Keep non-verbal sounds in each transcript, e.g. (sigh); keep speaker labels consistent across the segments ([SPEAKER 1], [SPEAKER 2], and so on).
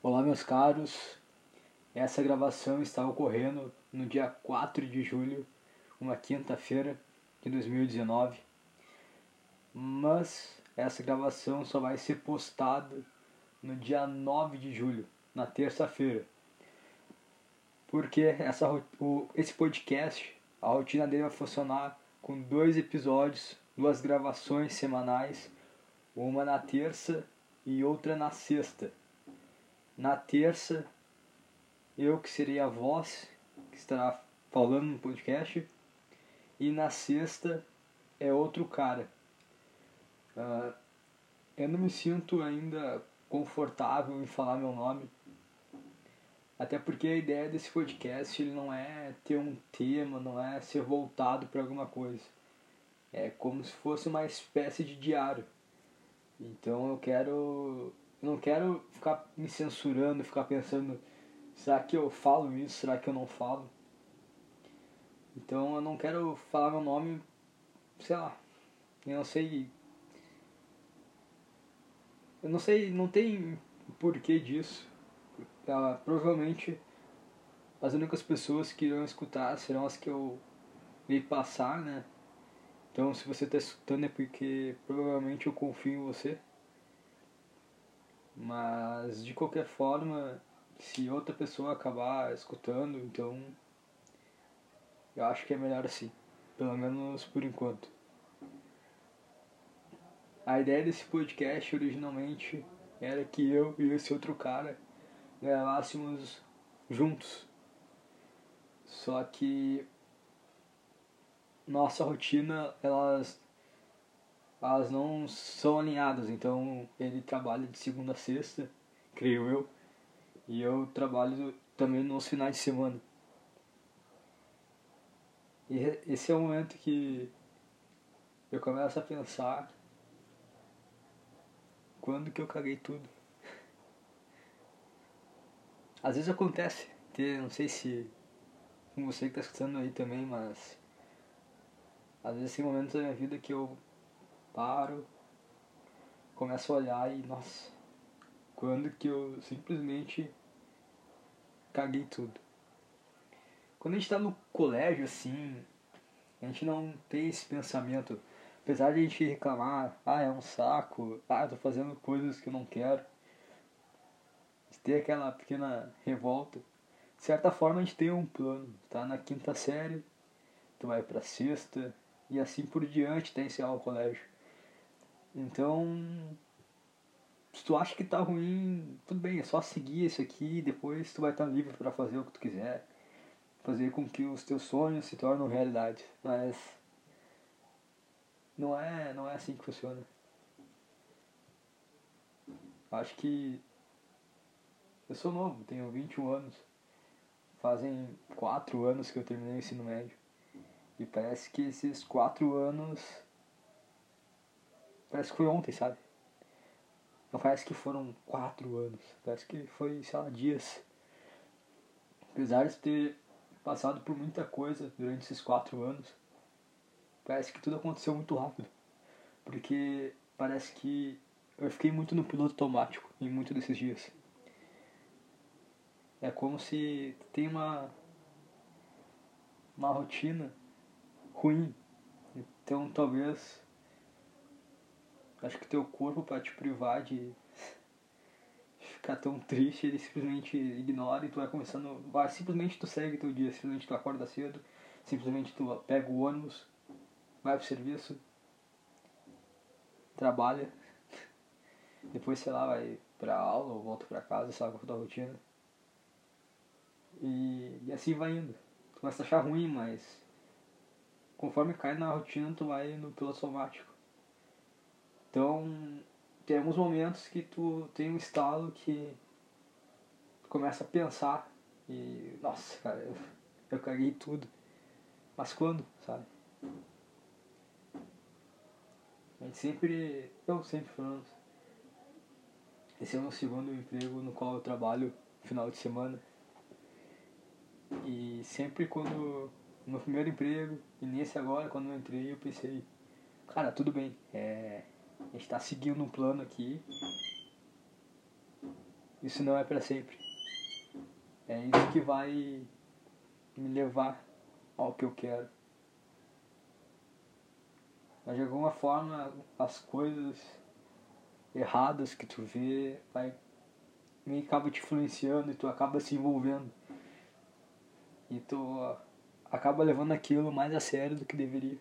[SPEAKER 1] Olá, meus caros. Essa gravação está ocorrendo no dia 4 de julho, uma quinta-feira de 2019. Mas essa gravação só vai ser postada no dia 9 de julho, na terça-feira. Porque essa, o, esse podcast, a rotina dele vai funcionar com dois episódios, duas gravações semanais, uma na terça e outra na sexta. Na terça, eu que serei a voz que estará falando no podcast. E na sexta é outro cara. Uh, eu não me sinto ainda confortável em falar meu nome. Até porque a ideia desse podcast ele não é ter um tema, não é ser voltado para alguma coisa. É como se fosse uma espécie de diário. Então eu quero não quero ficar me censurando, ficar pensando, será que eu falo isso, será que eu não falo? Então eu não quero falar meu nome, sei lá, eu não sei. Eu não sei, não tem porquê disso. Ah, provavelmente as únicas pessoas que irão escutar serão as que eu vi passar, né? Então se você está escutando é porque provavelmente eu confio em você. Mas de qualquer forma, se outra pessoa acabar escutando, então eu acho que é melhor assim, pelo menos por enquanto. A ideia desse podcast originalmente era que eu e esse outro cara gravássemos juntos. Só que nossa rotina elas elas não são alinhadas. Então ele trabalha de segunda a sexta, creio eu, e eu trabalho também nos finais de semana. E esse é o momento que eu começo a pensar quando que eu caguei tudo. Às vezes acontece, não sei se com você que está escutando aí também, mas às vezes tem momentos da minha vida que eu paro, começo a olhar e, nossa, quando que eu simplesmente caguei tudo. Quando a gente tá no colégio, assim, a gente não tem esse pensamento. Apesar de a gente reclamar, ah, é um saco, ah, eu tô fazendo coisas que eu não quero. Ter aquela pequena revolta. De certa forma a gente tem um plano. Tá na quinta série, tu vai pra sexta, e assim por diante até encerrar o colégio. Então, se tu acha que tá ruim, tudo bem, é só seguir isso aqui e depois tu vai estar livre para fazer o que tu quiser. Fazer com que os teus sonhos se tornem realidade. Mas não é, não é assim que funciona. Acho que eu sou novo, tenho 21 anos. Fazem 4 anos que eu terminei o ensino médio. E parece que esses 4 anos Parece que foi ontem, sabe? Não parece que foram quatro anos. Parece que foi, sei lá, dias. Apesar de ter passado por muita coisa durante esses quatro anos, parece que tudo aconteceu muito rápido. Porque parece que eu fiquei muito no piloto automático em muitos desses dias. É como se tem uma uma rotina ruim. Então talvez Acho que teu corpo para te privar de ficar tão triste, ele simplesmente ignora e tu vai começando. Vai, simplesmente tu segue teu dia, simplesmente tu acorda cedo, simplesmente tu pega o ônibus, vai pro serviço, trabalha, (laughs) depois sei lá, vai pra aula ou volta pra casa, lá qual é a tua rotina. E, e assim vai indo. Tu vai se achar ruim, mas conforme cai na rotina tu vai no piloto automático. Então, tem alguns momentos que tu tem um estalo que tu começa a pensar e, nossa, cara, eu, (laughs) eu caguei tudo. Mas quando, sabe? A gente sempre, eu sempre falando, esse é o meu segundo emprego no qual eu trabalho final de semana. E sempre quando, no meu primeiro emprego, e nesse agora, quando eu entrei, eu pensei, cara, tudo bem, é, a gente está seguindo um plano aqui. isso não é para sempre. É isso que vai me levar ao que eu quero. Mas de alguma forma as coisas erradas que tu vê vai meio acaba te influenciando e tu acaba se envolvendo. E tu acaba levando aquilo mais a sério do que deveria.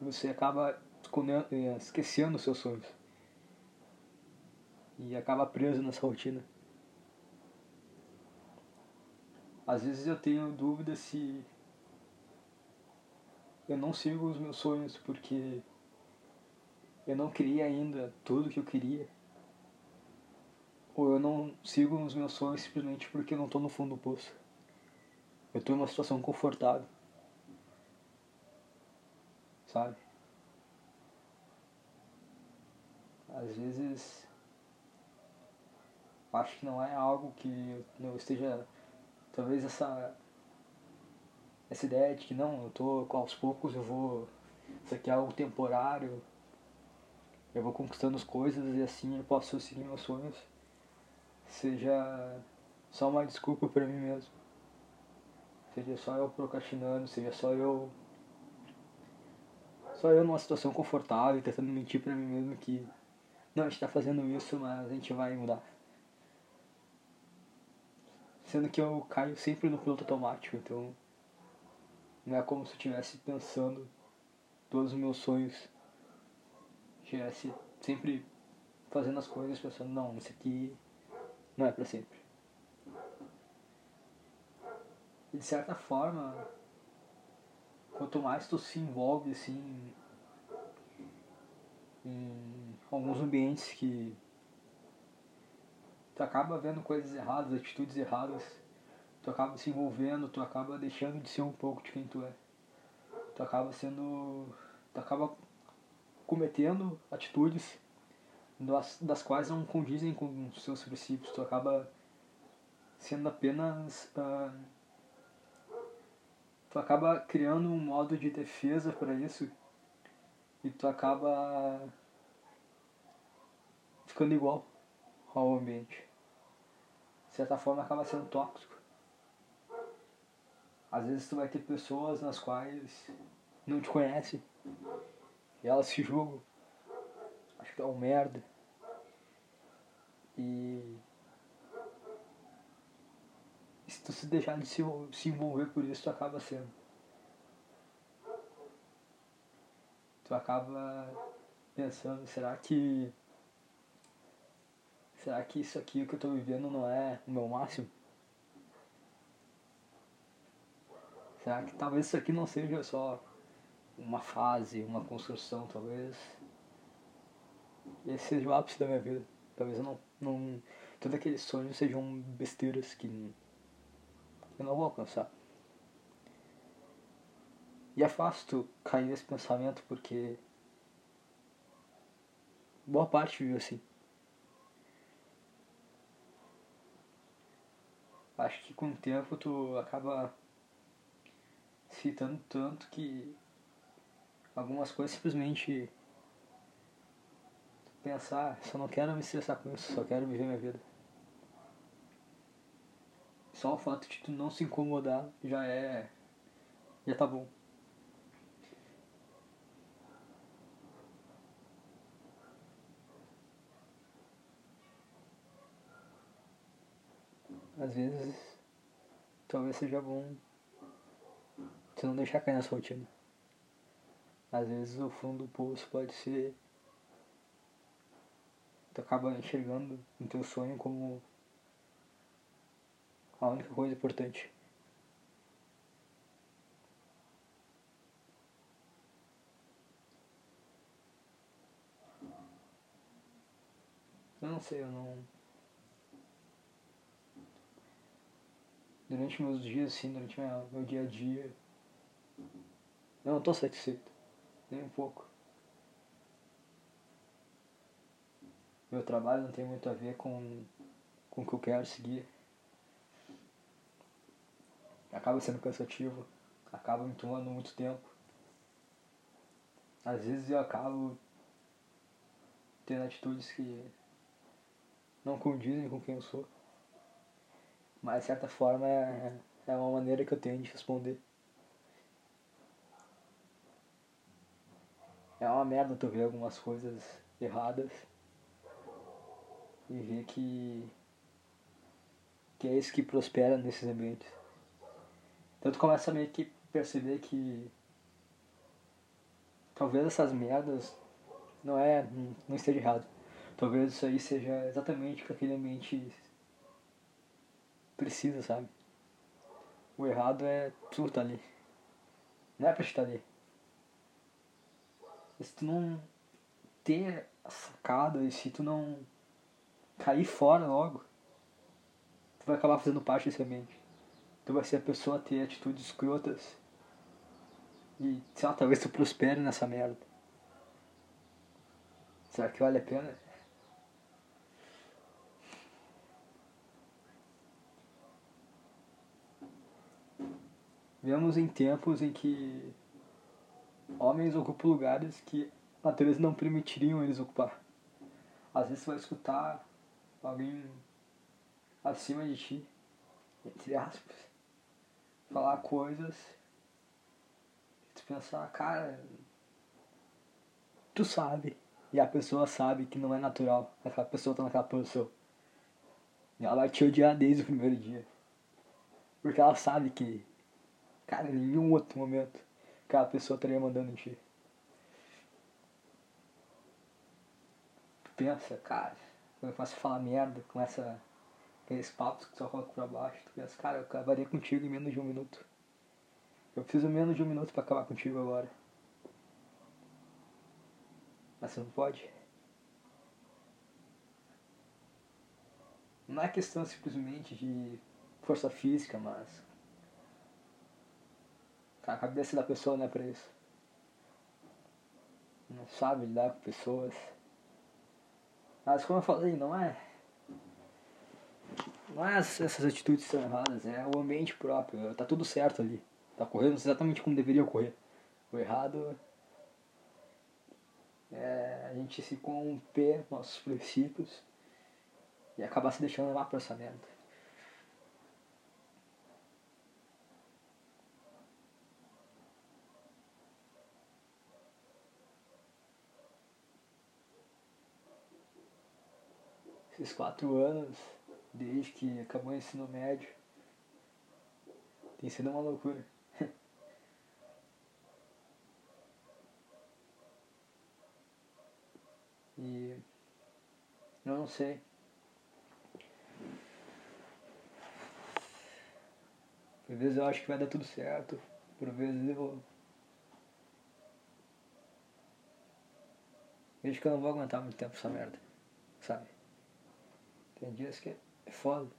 [SPEAKER 1] Você acaba esquecendo os seus sonhos. E acaba preso (laughs) nessa rotina. Às vezes eu tenho dúvida se eu não sigo os meus sonhos porque eu não queria ainda tudo que eu queria. Ou eu não sigo os meus sonhos simplesmente porque eu não estou no fundo do poço. Eu estou em uma situação confortável. Sabe? Às vezes acho que não é algo que eu esteja talvez essa essa ideia de que não, eu tô aos poucos eu vou isso aqui é algo temporário eu vou conquistando as coisas e assim eu posso seguir meus sonhos seja só uma desculpa para mim mesmo. Seja só eu procrastinando seja só eu só eu numa situação confortável tentando mentir para mim mesmo que não, a gente tá fazendo isso, mas a gente vai mudar. Sendo que eu caio sempre no piloto automático, então não é como se eu estivesse pensando todos os meus sonhos. Estivesse sempre fazendo as coisas pensando, não, isso aqui não é para sempre. E de certa forma, quanto mais tu se envolve assim em alguns ambientes que tu acaba vendo coisas erradas, atitudes erradas, tu acaba se envolvendo, tu acaba deixando de ser um pouco de quem tu é. Tu acaba sendo. Tu acaba cometendo atitudes das, das quais não condizem com os seus princípios, tu acaba sendo apenas. Uh, tu acaba criando um modo de defesa para isso e tu acaba ficando igual ao ambiente. De certa forma acaba sendo tóxico. Às vezes tu vai ter pessoas nas quais não te conhecem e elas se julgam. Acho que é um merda. E se tu se deixar de se, se envolver por isso, tu acaba sendo. Tu acaba pensando, será que Será que isso aqui que eu estou vivendo não é o meu máximo? Será que talvez isso aqui não seja só uma fase, uma construção, talvez esse seja o ápice da minha vida. Talvez eu não, não todos aqueles sonhos sejam besteiras que eu não vou alcançar. E é fácil tu cair nesse pensamento porque boa parte vive assim. acho que com o tempo tu acaba citando tanto que algumas coisas simplesmente pensar, só não quero me estressar com isso, só quero viver minha vida. Só o fato de tu não se incomodar já é. já tá bom. Às vezes talvez seja bom você não deixar cair nessa rotina. Às vezes o fundo do poço pode ser. Tu acaba enxergando o teu sonho como a única coisa importante. Eu não sei, eu não. Durante meus dias, assim, durante meu, meu dia a dia, não estou satisfeito, nem um pouco. Meu trabalho não tem muito a ver com, com o que eu quero seguir. Acaba sendo cansativo, acaba me tomando muito tempo. Às vezes eu acabo tendo atitudes que não condizem com quem eu sou. Mas de certa forma é, é uma maneira que eu tenho de responder. É uma merda tu ver algumas coisas erradas e ver que que é isso que prospera nesses ambientes. Então tu começa a meio que perceber que talvez essas merdas não é não esteja errado. Talvez isso aí seja exatamente o que aquele ambiente precisa, sabe? O errado é tu estar ali. Não é pra estar ali. E se tu não ter a sacada e se tu não cair fora logo, tu vai acabar fazendo parte desse ambiente. Tu vai ser a pessoa a ter atitudes escrotas. E, sei lá, talvez tu prospere nessa merda. Será que vale a pena? Vivemos em tempos em que homens ocupam lugares que a natureza não permitiriam eles ocupar. Às vezes você vai escutar alguém acima de ti, entre aspas, falar coisas e tu pensar, cara, tu sabe. E a pessoa sabe que não é natural aquela pessoa tá naquela posição. E ela vai te odiar desde o primeiro dia. Porque ela sabe que, cara, em nenhum outro momento aquela pessoa estaria mandando em ti. pensa, cara, quando eu começo a falar merda, começa aqueles papos que só coloca pra baixo, tu pensa, cara, eu acabaria contigo em menos de um minuto. Eu preciso menos de um minuto para acabar contigo agora. Mas você não pode. Não é questão simplesmente de força física, mas. A cabeça da pessoa não é pra isso. Não sabe lidar com pessoas. Mas como eu falei, não é. Não é essas atitudes são erradas, é o ambiente próprio. Tá tudo certo ali. Tá correndo exatamente como deveria ocorrer. O errado é a gente se corromper nossos princípios e acabar se deixando levar pra essa. Esses quatro anos, desde que acabou o ensino médio, tem sido uma loucura. (laughs) E eu não sei. Por vezes eu acho que vai dar tudo certo, por vezes eu. Vejo que eu não vou aguentar muito tempo essa merda, sabe? Tem dias que é foda.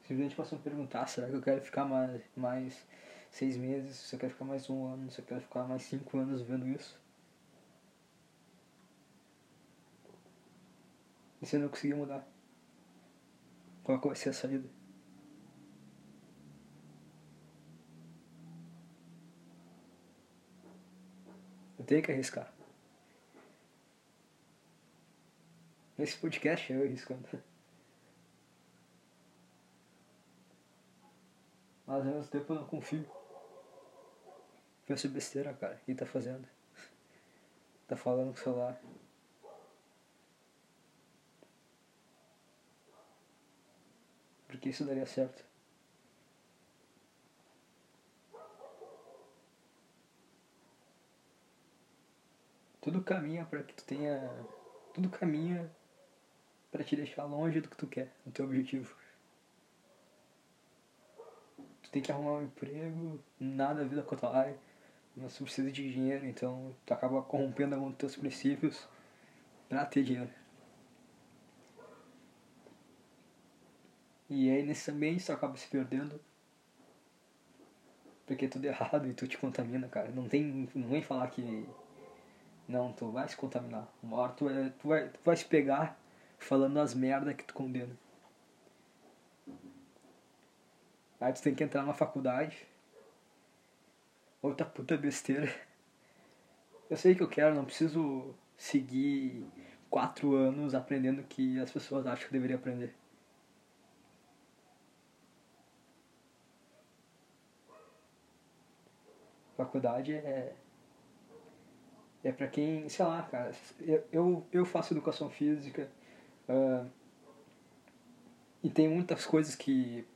[SPEAKER 1] Simplesmente posso me perguntar, será que eu quero ficar mais, mais seis meses, se eu quero ficar mais um ano, se eu quero ficar mais cinco anos vendo isso. E se eu não conseguir mudar? Qual vai ser a saída? Eu tenho que arriscar. Nesse podcast eu arriscando. Mas ao mesmo tempo eu não confio. Pensa besteira, cara. O que tá fazendo? Tá falando com o celular. Porque isso daria certo. Tudo caminha para que tu tenha. Tudo caminha para te deixar longe do que tu quer, do teu objetivo. Tu tem que arrumar um emprego, nada a vida com a tua área mas tu precisa de dinheiro, então tu acaba corrompendo alguns dos teus princípios pra ter dinheiro. E aí nesse ambiente tu acaba se perdendo. Porque é tudo errado e tu te contamina, cara. Não tem. Não vem falar que. Não, tu vai se contaminar. Uma hora tu, é, tu, vai, tu vai se pegar falando as merdas que tu condena. Aí tu tem que entrar na faculdade outra puta besteira. Eu sei que eu quero, não preciso seguir quatro anos aprendendo o que as pessoas acham que eu deveria aprender. Faculdade é. É pra quem, sei lá, cara. Eu, eu faço educação física. Uh, e tem muitas coisas que,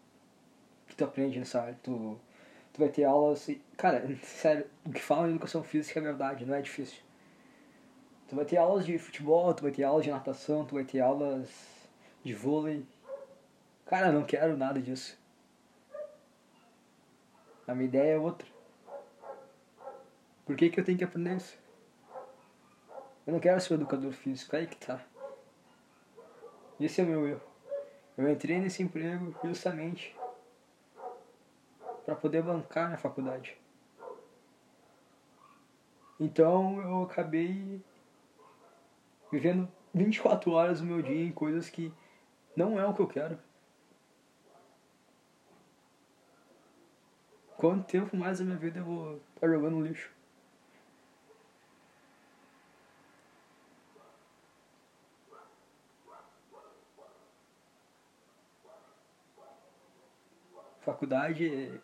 [SPEAKER 1] que tu aprende nessa área. Tu, tu vai ter aulas. E, cara, (laughs) sério, o que fala em educação física é verdade, não é difícil. Tu vai ter aulas de futebol, tu vai ter aulas de natação, tu vai ter aulas de vôlei. Cara, não quero nada disso. A minha ideia é outra. Por que, que eu tenho que aprender isso? Eu não quero ser um educador físico, aí que tá. Esse é o meu erro. Eu entrei nesse emprego justamente para poder bancar na faculdade. Então eu acabei vivendo 24 horas do meu dia em coisas que não é o que eu quero. Quanto tempo mais da minha vida eu vou estar jogando lixo? Faculdade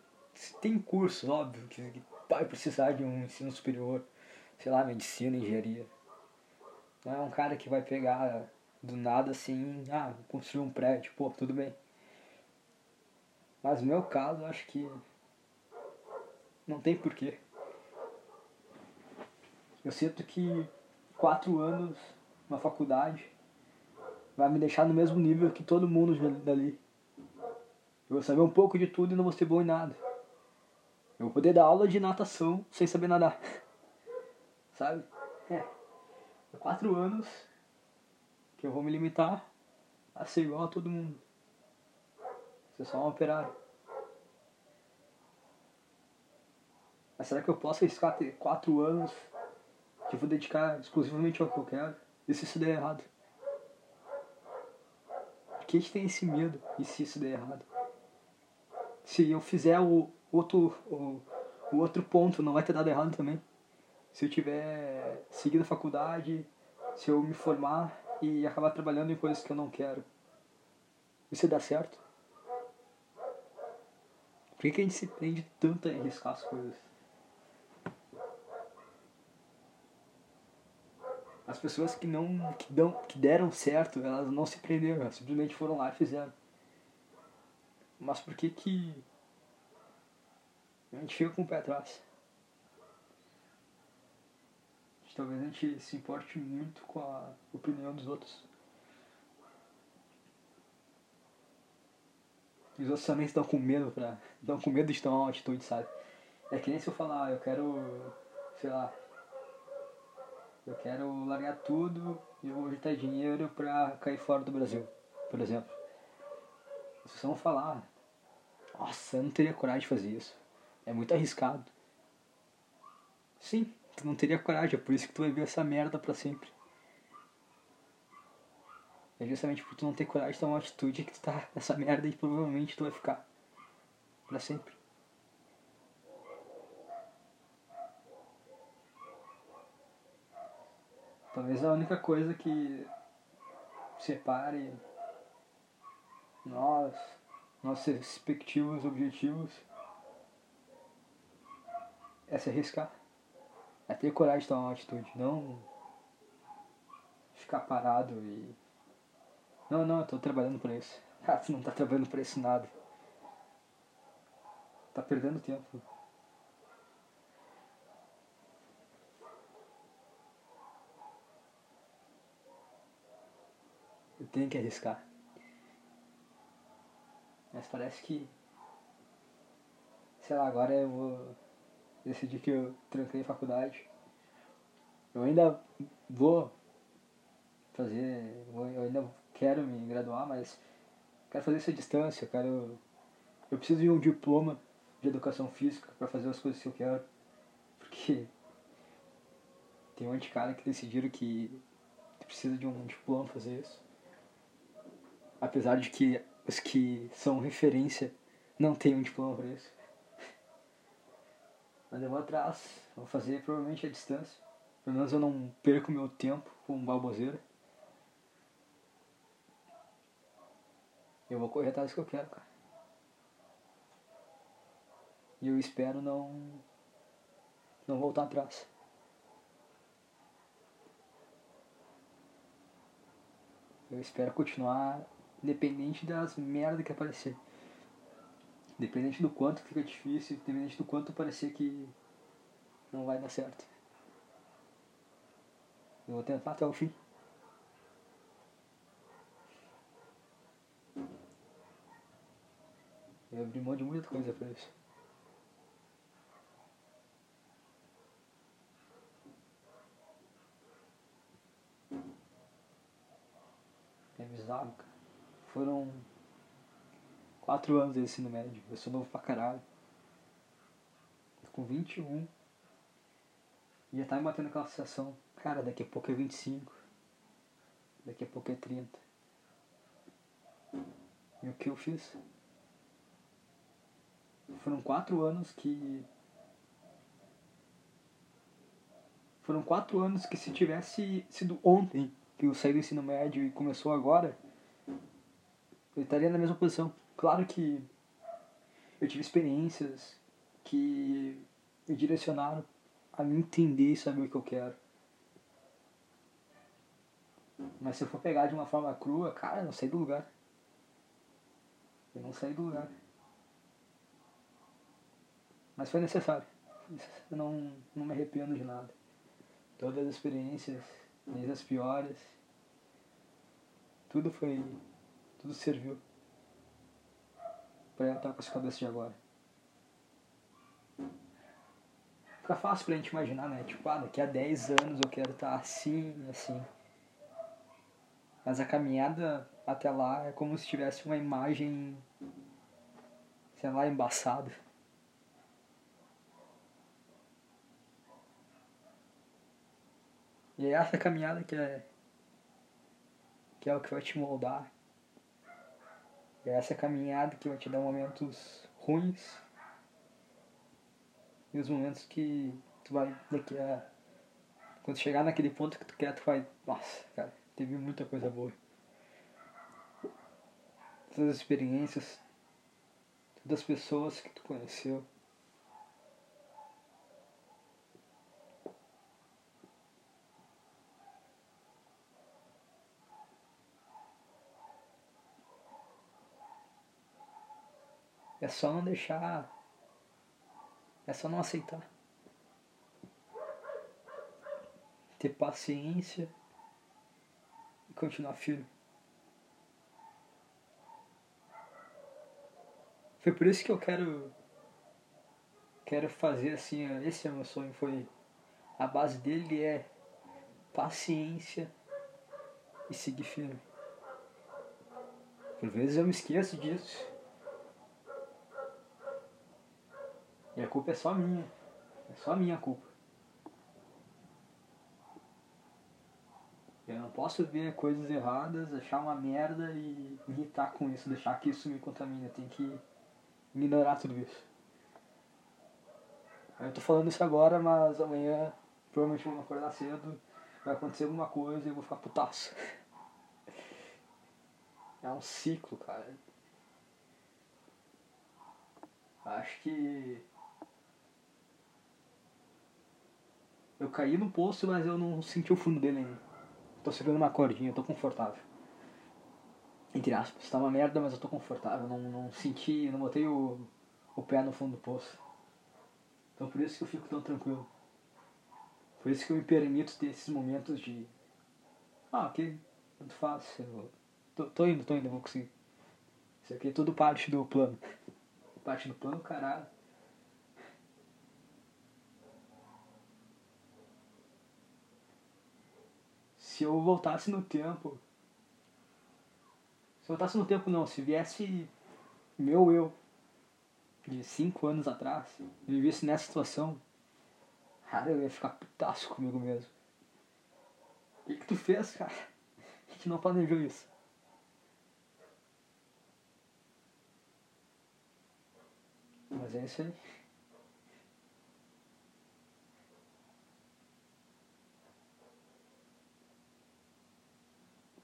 [SPEAKER 1] tem cursos, óbvio, que vai precisar de um ensino superior, sei lá, medicina, engenharia. Não é um cara que vai pegar do nada assim, ah, construir um prédio, pô, tudo bem. Mas no meu caso, acho que não tem porquê. Eu sinto que quatro anos na faculdade vai me deixar no mesmo nível que todo mundo dali. Eu vou saber um pouco de tudo e não vou ser bom em nada. Eu vou poder dar aula de natação sem saber nadar. (laughs) Sabe? É. Quatro anos que eu vou me limitar a ser igual a todo mundo. Ser só um operário. Mas será que eu posso arriscar ter quatro anos que eu vou dedicar exclusivamente ao que eu quero? E se isso der errado? Por que a gente tem esse medo? E se isso der errado? Se eu fizer o outro, o, o outro ponto, não vai ter dado errado também? Se eu tiver seguido a faculdade, se eu me formar e acabar trabalhando em coisas que eu não quero, isso dá certo? Por que, que a gente se prende tanto a arriscar as coisas? As pessoas que não que, dão, que deram certo, elas não se prenderam, elas simplesmente foram lá e fizeram. Mas por que que a gente fica com o pé atrás? Talvez a gente se importe muito com a opinião dos outros. Os outros também estão com medo pra. estão com medo de tomar uma atitude, sabe? É que nem se eu falar, ah, eu quero. sei lá, eu quero largar tudo e vou juntar dinheiro pra cair fora do Brasil, por exemplo. Vocês vão falar, nossa, eu não teria coragem de fazer isso. É muito arriscado. Sim, tu não teria coragem, é por isso que tu vai ver essa merda pra sempre. É justamente por tu não ter coragem de tomar uma atitude que tu tá (laughs) nessa merda e provavelmente tu vai ficar. Pra sempre. Talvez a única coisa que separe nós, nossos respectivos objetivos, é se arriscar. É ter coragem de tomar uma atitude, não ficar parado e. Não, não, eu tô trabalhando por isso. Ah, tu não tá trabalhando por isso nada. Tá perdendo tempo. tenho que arriscar. Mas parece que. Sei lá, agora eu vou decidir que eu tranquei faculdade. Eu ainda vou fazer. Eu ainda quero me graduar, mas quero fazer isso à distância. Eu quero. Eu preciso de um diploma de educação física para fazer as coisas que eu quero. Porque tem um monte de cara que decidiram que precisa de um diploma fazer isso apesar de que os que são referência não têm um diploma para isso. Mas eu vou atrás, vou fazer provavelmente a distância. Pelo menos eu não perco meu tempo com baboseira. Eu vou correr atrás do que eu quero, cara. E eu espero não. não voltar atrás. Eu espero continuar independente das merdas que aparecer. Independente do quanto fica difícil, independente do quanto parecer que não vai dar certo. Eu vou tentar até o fim. Eu abri mão de muita coisa pra isso. É bizarro, cara. Foram quatro anos de ensino médio. Eu sou novo pra caralho. Tô com 21. E já tá me batendo aquela sensação. Cara, daqui a pouco é 25. Daqui a pouco é 30. E o que eu fiz? Foram quatro anos que. Foram quatro anos que se tivesse sido ontem que eu saí do ensino médio e começou agora, eu estaria na mesma posição. Claro que eu tive experiências que me direcionaram a me entender e saber o que eu quero. Mas se eu for pegar de uma forma crua, cara, eu não saí do lugar. Eu não saí do lugar. Mas foi necessário. Eu não, não me arrependo de nada. Todas as experiências, desde as piores, tudo foi. Tudo serviu pra eu estar com essa cabeça de agora. Fica fácil pra gente imaginar, né? Tipo, ah, daqui a 10 anos eu quero estar assim, assim. Mas a caminhada até lá é como se tivesse uma imagem, sei lá, embaçada. E é essa caminhada que é, que é o que vai te moldar. É essa caminhada que vai te dar momentos ruins e os momentos que tu vai daqui a. Quando chegar naquele ponto que tu quer, tu vai. Nossa, cara, teve muita coisa boa. Todas as experiências, todas as pessoas que tu conheceu. É só não deixar. É só não aceitar. Ter paciência e continuar firme. Foi por isso que eu quero quero fazer assim, esse é meu sonho, foi a base dele é paciência e seguir firme. Por vezes eu me esqueço disso. E a culpa é só minha. É só minha culpa. Eu não posso ver coisas erradas, achar uma merda e me irritar com isso, deixar que isso me contamine. Eu tenho que ignorar tudo isso. Eu tô falando isso agora, mas amanhã provavelmente vou acordar cedo, vai acontecer alguma coisa e eu vou ficar putaço. (laughs) É um ciclo, cara. Acho que Eu caí no poço, mas eu não senti o fundo dele ainda. Tô segurando uma cordinha, eu tô confortável. Entre aspas, tá uma merda, mas eu tô confortável. Não, não senti, não botei o, o pé no fundo do poço. Então por isso que eu fico tão tranquilo. Por isso que eu me permito ter esses momentos de. Ah, ok, tanto faz. Eu tô, tô indo, tô indo, vou conseguir. Isso aqui é tudo parte do plano. Parte do plano, caralho. Se eu voltasse no tempo. Se eu voltasse no tempo não, se viesse meu eu de 5 anos atrás e me visse nessa situação, cara, eu ia ficar putaço comigo mesmo. O que, que tu fez, cara? A gente não planejou isso. Mas é isso aí.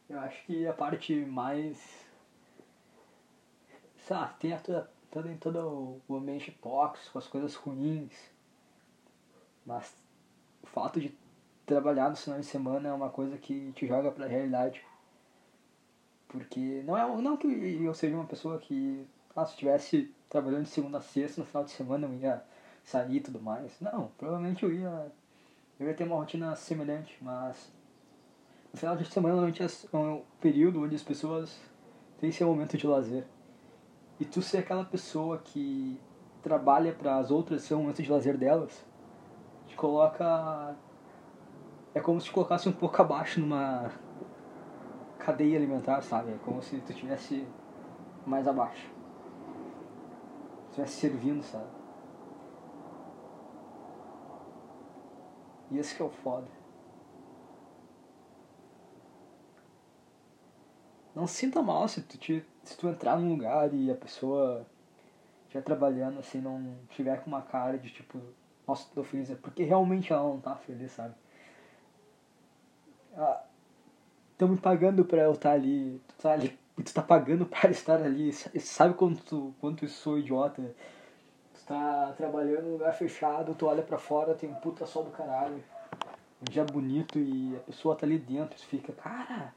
[SPEAKER 1] Eu acho que a parte mais. Sabe, tem a toda, todo, em todo o ambiente tóxico, as coisas ruins. Mas o fato de trabalhar no final de semana é uma coisa que te joga pra realidade. Porque não é não que eu seja uma pessoa que, ah, se estivesse trabalhando de segunda a sexta, no final de semana eu ia sair e tudo mais. Não, provavelmente eu ia, eu ia ter uma rotina semelhante, mas no final de semana normalmente é um período onde as pessoas têm seu momento de lazer. E tu ser aquela pessoa que trabalha para as outras ser o momento de lazer delas, te coloca. É como se te colocasse um pouco abaixo numa cadeia alimentar, sabe? É como se tu estivesse mais abaixo. Estivesse servindo, sabe? E esse que é o foda. Não sinta mal se tu, te, se tu entrar num lugar e a pessoa estiver trabalhando assim, não tiver com uma cara de tipo, nossa, tô feliz. É porque realmente ela não tá feliz, sabe? Estão me pagando pra eu estar tá ali. Tu tá ali. Tu tá pagando para estar ali. Sabe quanto, quanto eu sou idiota? Tu tá trabalhando num lugar fechado, tu olha pra fora, tem um puta sol do caralho. Um dia bonito e a pessoa tá ali dentro. Tu fica, cara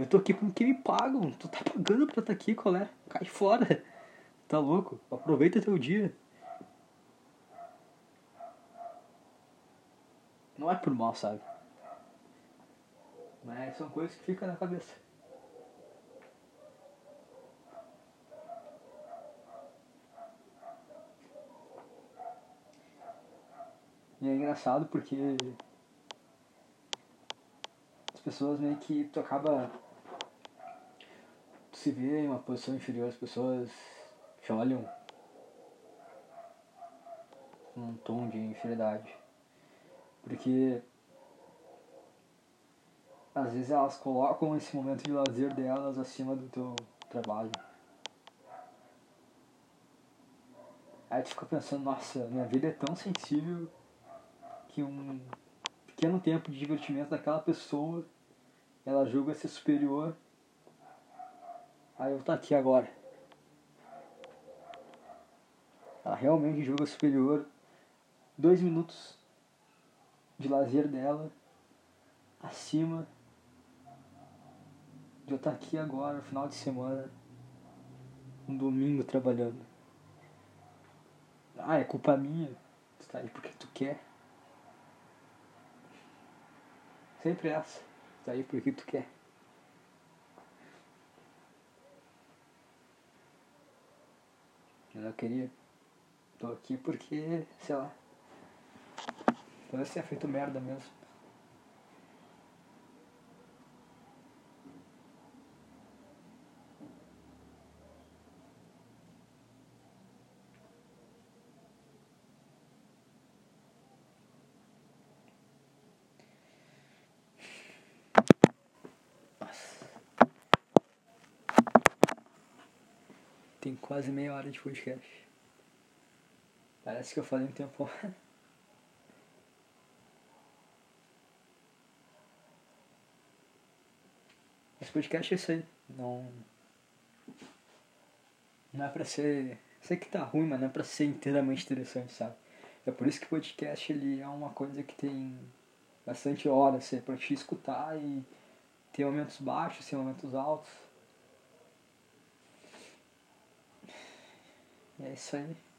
[SPEAKER 1] eu tô aqui porque me pagam. Tu tá pagando pra estar tá aqui, qual é? Cai fora. Tá louco? Aproveita teu dia. Não é por mal, sabe? Mas são coisas que ficam na cabeça. E é engraçado porque as pessoas meio que tu acaba se vê em uma posição inferior, as pessoas te olham com um tom de inferioridade. Porque às vezes elas colocam esse momento de lazer delas acima do teu trabalho. Aí tu fica pensando, nossa, minha vida é tão sensível que um pequeno tempo de divertimento daquela pessoa ela julga ser superior Aí eu tô aqui agora. Ela realmente joga superior. Dois minutos de lazer dela acima de eu estar aqui agora, final de semana, um domingo trabalhando. Ah, é culpa minha. Tu tá aí porque tu quer. Sempre essa. Tu tá aí porque tu quer. Eu queria. Tô aqui porque, sei lá. Talvez tenha feito merda mesmo. Tem quase meia hora de podcast. Parece que eu falei um tempo. Esse podcast é isso aí. Não. Não é pra ser. Sei que tá ruim, mas não é pra ser inteiramente interessante, sabe? É por isso que podcast ele é uma coisa que tem bastante horas assim, pra te escutar e tem momentos baixos, tem momentos altos. É isso aí.